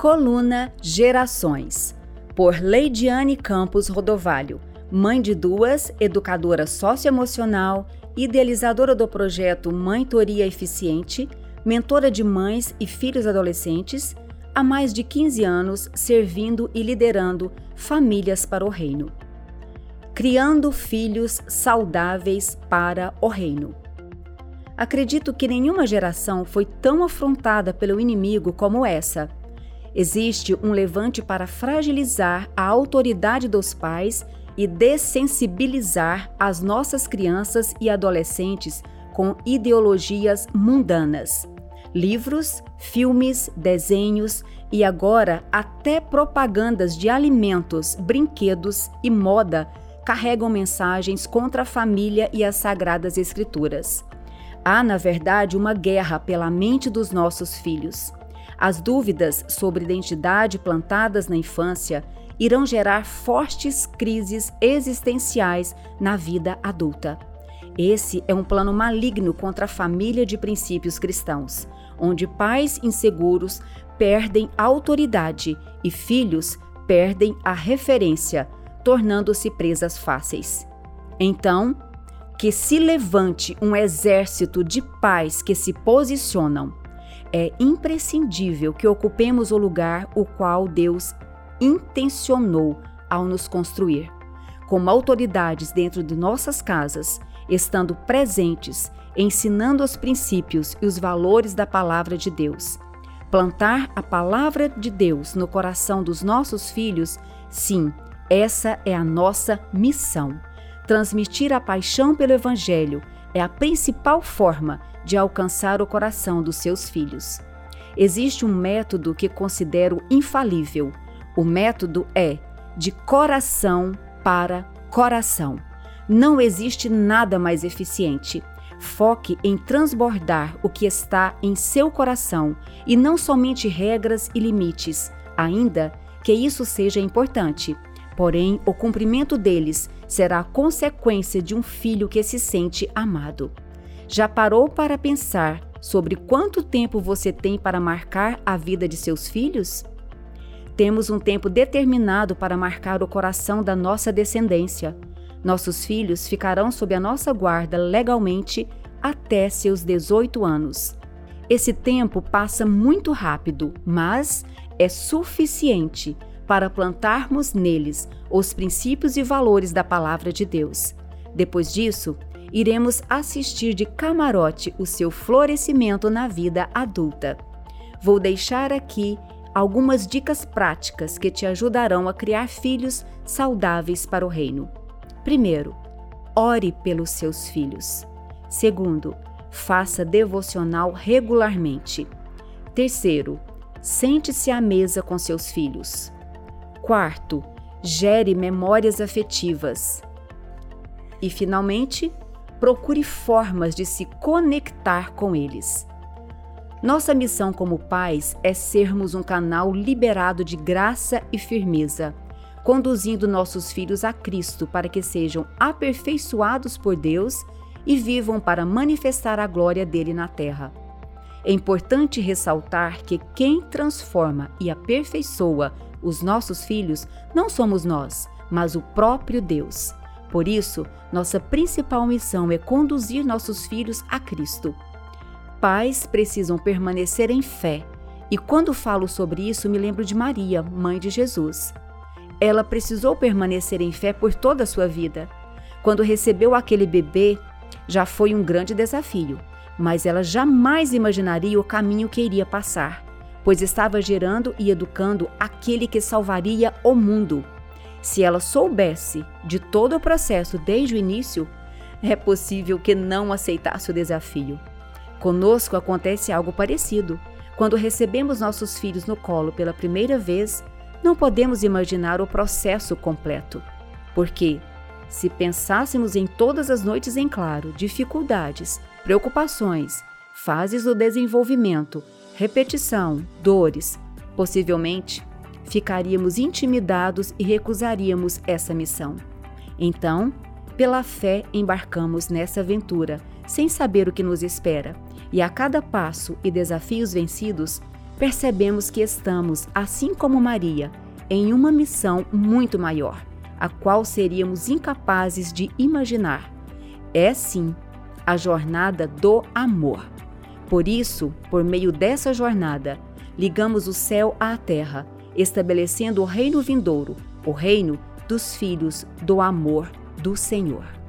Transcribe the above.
Coluna Gerações, por Leidiane Campos Rodovalho, mãe de duas, educadora socioemocional, idealizadora do projeto Mãe Toria Eficiente, mentora de mães e filhos adolescentes, há mais de 15 anos servindo e liderando famílias para o reino. Criando filhos saudáveis para o reino. Acredito que nenhuma geração foi tão afrontada pelo inimigo como essa. Existe um levante para fragilizar a autoridade dos pais e dessensibilizar as nossas crianças e adolescentes com ideologias mundanas. Livros, filmes, desenhos e agora até propagandas de alimentos, brinquedos e moda carregam mensagens contra a família e as sagradas escrituras. Há, na verdade, uma guerra pela mente dos nossos filhos. As dúvidas sobre identidade plantadas na infância irão gerar fortes crises existenciais na vida adulta. Esse é um plano maligno contra a família de princípios cristãos, onde pais inseguros perdem autoridade e filhos perdem a referência, tornando-se presas fáceis. Então, que se levante um exército de pais que se posicionam. É imprescindível que ocupemos o lugar o qual Deus intencionou ao nos construir. Como autoridades dentro de nossas casas, estando presentes, ensinando os princípios e os valores da palavra de Deus. Plantar a palavra de Deus no coração dos nossos filhos, sim, essa é a nossa missão. Transmitir a paixão pelo Evangelho é a principal forma de alcançar o coração dos seus filhos. Existe um método que considero infalível. O método é de coração para coração. Não existe nada mais eficiente. Foque em transbordar o que está em seu coração e não somente regras e limites, ainda que isso seja importante. Porém, o cumprimento deles será a consequência de um filho que se sente amado. Já parou para pensar sobre quanto tempo você tem para marcar a vida de seus filhos? Temos um tempo determinado para marcar o coração da nossa descendência. Nossos filhos ficarão sob a nossa guarda legalmente até seus 18 anos. Esse tempo passa muito rápido, mas é suficiente para plantarmos neles os princípios e valores da Palavra de Deus. Depois disso, iremos assistir de camarote o seu florescimento na vida adulta. Vou deixar aqui algumas dicas práticas que te ajudarão a criar filhos saudáveis para o reino. Primeiro, ore pelos seus filhos. Segundo, faça devocional regularmente. Terceiro, sente-se à mesa com seus filhos. Quarto, gere memórias afetivas. E, finalmente, procure formas de se conectar com eles. Nossa missão como pais é sermos um canal liberado de graça e firmeza, conduzindo nossos filhos a Cristo para que sejam aperfeiçoados por Deus e vivam para manifestar a glória dele na terra. É importante ressaltar que quem transforma e aperfeiçoa os nossos filhos não somos nós, mas o próprio Deus. Por isso, nossa principal missão é conduzir nossos filhos a Cristo. Pais precisam permanecer em fé, e quando falo sobre isso, me lembro de Maria, mãe de Jesus. Ela precisou permanecer em fé por toda a sua vida. Quando recebeu aquele bebê, já foi um grande desafio, mas ela jamais imaginaria o caminho que iria passar pois estava gerando e educando aquele que salvaria o mundo. Se ela soubesse de todo o processo desde o início, é possível que não aceitasse o desafio. Conosco acontece algo parecido. Quando recebemos nossos filhos no colo pela primeira vez, não podemos imaginar o processo completo. Porque, se pensássemos em todas as noites em claro, dificuldades, preocupações, fases do desenvolvimento repetição, dores, possivelmente ficaríamos intimidados e recusaríamos essa missão. Então, pela fé, embarcamos nessa aventura, sem saber o que nos espera, e a cada passo e desafios vencidos, percebemos que estamos, assim como Maria, em uma missão muito maior, a qual seríamos incapazes de imaginar. É sim a jornada do amor. Por isso, por meio dessa jornada, ligamos o céu à terra, estabelecendo o reino vindouro, o reino dos filhos do amor do Senhor.